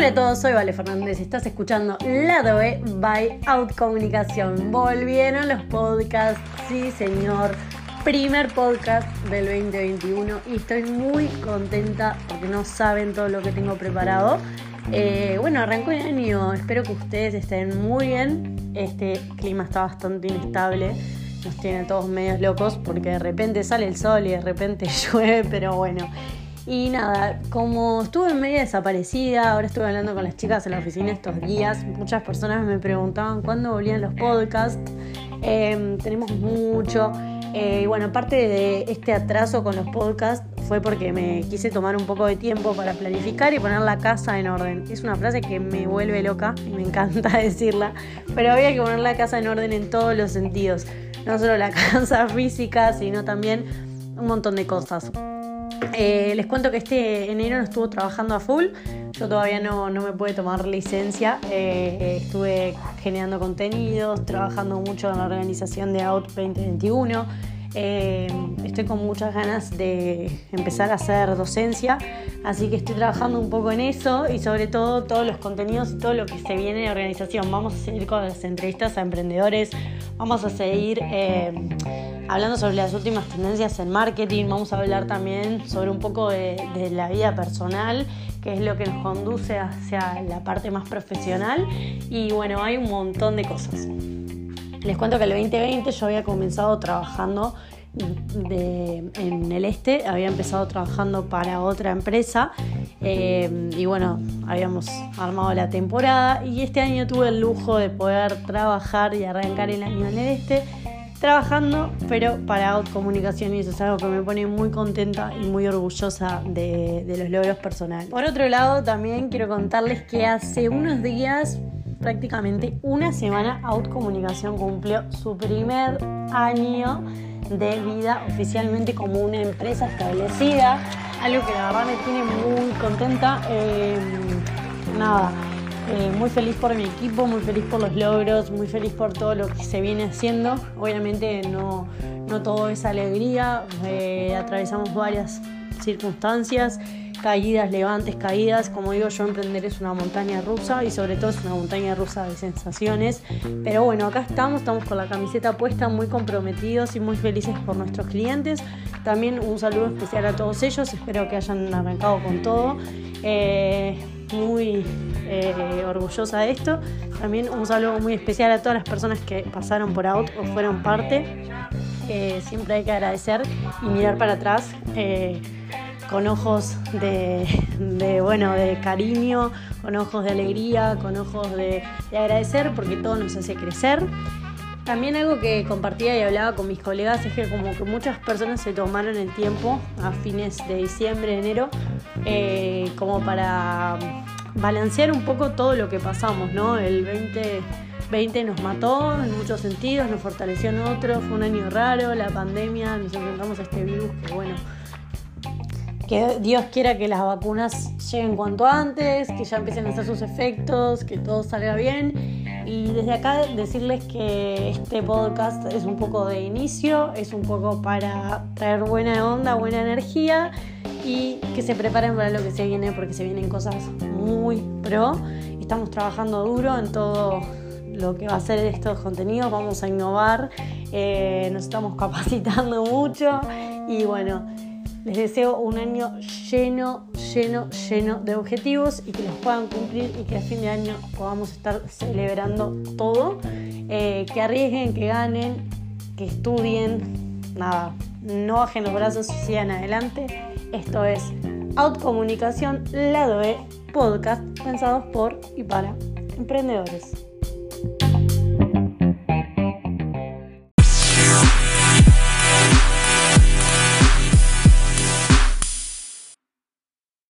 a todos, soy Vale Fernández. Estás escuchando Lado E by Out Comunicación. Volvieron los podcasts, sí señor. Primer podcast del 2021 y estoy muy contenta porque no saben todo lo que tengo preparado. Eh, bueno, arrancó el año, espero que ustedes estén muy bien. Este clima está bastante inestable, nos tiene todos medios locos porque de repente sale el sol y de repente llueve, pero bueno. Y nada, como estuve media desaparecida, ahora estuve hablando con las chicas en la oficina estos días, muchas personas me preguntaban cuándo volvían los podcasts. Em, tenemos mucho. Eh, bueno, aparte de este atraso con los podcasts, fue porque me quise tomar un poco de tiempo para planificar y poner la casa en orden. Es una frase que me vuelve loca y me encanta decirla, pero había que poner la casa en orden en todos los sentidos. No solo la casa física, sino también un montón de cosas. Eh, les cuento que este enero no estuvo trabajando a full. Yo todavía no, me pude tomar licencia. Eh, estuve generando contenidos, trabajando mucho en la organización de Out 2021. Eh, estoy con muchas ganas de empezar a hacer docencia, así que estoy trabajando un poco en eso y sobre todo todos los contenidos y todo lo que se viene en organización. Vamos a seguir con las entrevistas a emprendedores, vamos a seguir hablando sobre las últimas tendencias en marketing, vamos a hablar también sobre un poco de, la vida personal, que es lo que nos conduce hacia la parte más profesional. Y bueno, hay un montón de cosas. Les cuento que el 2020 yo había comenzado trabajando en el este, había empezado trabajando para otra empresa eh, y bueno, habíamos armado la temporada y este año tuve el lujo de poder trabajar y arrancar el año en el este trabajando, pero para Out Comunicación y eso es algo que me pone muy contenta y muy orgullosa de, los logros personales. Por otro lado, también quiero contarles que hace unos días, prácticamente una semana, Out Comunicación cumplió su primer año de vida oficialmente como una empresa establecida, algo que la verdad me tiene muy contenta. Eh, nada eh, muy feliz por mi equipo, muy feliz por los logros, muy feliz por todo lo que se viene haciendo. Obviamente no, todo es alegría, eh, atravesamos varias circunstancias, caídas, levantes, caídas. Como digo, yo emprender es una montaña rusa y sobre todo es una montaña rusa de sensaciones. Pero bueno, acá estamos, estamos con la camiseta puesta, muy comprometidos y muy felices por nuestros clientes. También un saludo especial a todos ellos, espero que hayan arrancado con todo. Eh, muy eh, orgullosa de esto. También un saludo muy especial a todas las personas que pasaron por Out o fueron parte. Eh, siempre hay que agradecer y mirar para atrás eh, con ojos de, bueno, de cariño, con ojos de alegría, con ojos de, de agradecer porque todo nos hace crecer. También algo que compartía y hablaba con mis colegas es que como que muchas personas se tomaron el tiempo a fines de diciembre, enero, como para balancear un poco todo lo que pasamos, ¿no? El 2020 nos mató en muchos sentidos, nos fortaleció en otros, fue un año raro, la pandemia, nos enfrentamos a este virus que bueno, que Dios quiera que las vacunas lleguen cuanto antes, que ya empiecen a hacer sus efectos, que todo salga bien. Y desde acá decirles que este podcast es un poco de inicio, es un poco para traer buena onda, buena energía y que se preparen para lo que se viene porque se vienen cosas muy pro. Estamos trabajando duro en todo lo que va a ser estos contenidos, vamos a innovar, eh, nos estamos capacitando mucho y bueno, les deseo un año lleno, lleno, lleno de objetivos y que los puedan cumplir y que a fin de año podamos estar celebrando todo, eh, que arriesguen, que ganen, que estudien, nada, no bajen los brazos y sigan adelante. Esto es Out Comunicación, lado E, podcast pensados por y para emprendedores.